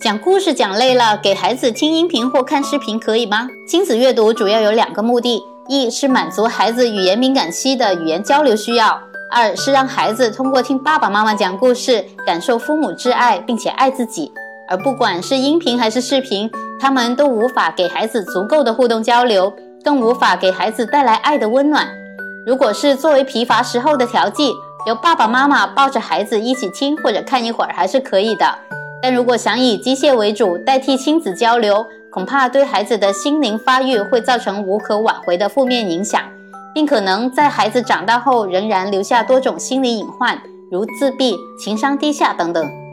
讲故事讲累了，给孩子听音频或看视频可以吗？亲子阅读主要有两个目的：一是满足孩子语言敏感期的语言交流需要；二是让孩子通过听爸爸妈妈讲故事，感受父母之爱，并且爱自己。而不管是音频还是视频，他们都无法给孩子足够的互动交流，更无法给孩子带来爱的温暖。如果是作为疲乏时候的调剂，由爸爸妈妈抱着孩子一起听或者看一会儿还是可以的。但如果想以机械为主代替亲子交流，恐怕对孩子的心灵发育会造成无可挽回的负面影响，并可能在孩子长大后仍然留下多种心理隐患，如自闭、情商低下等等。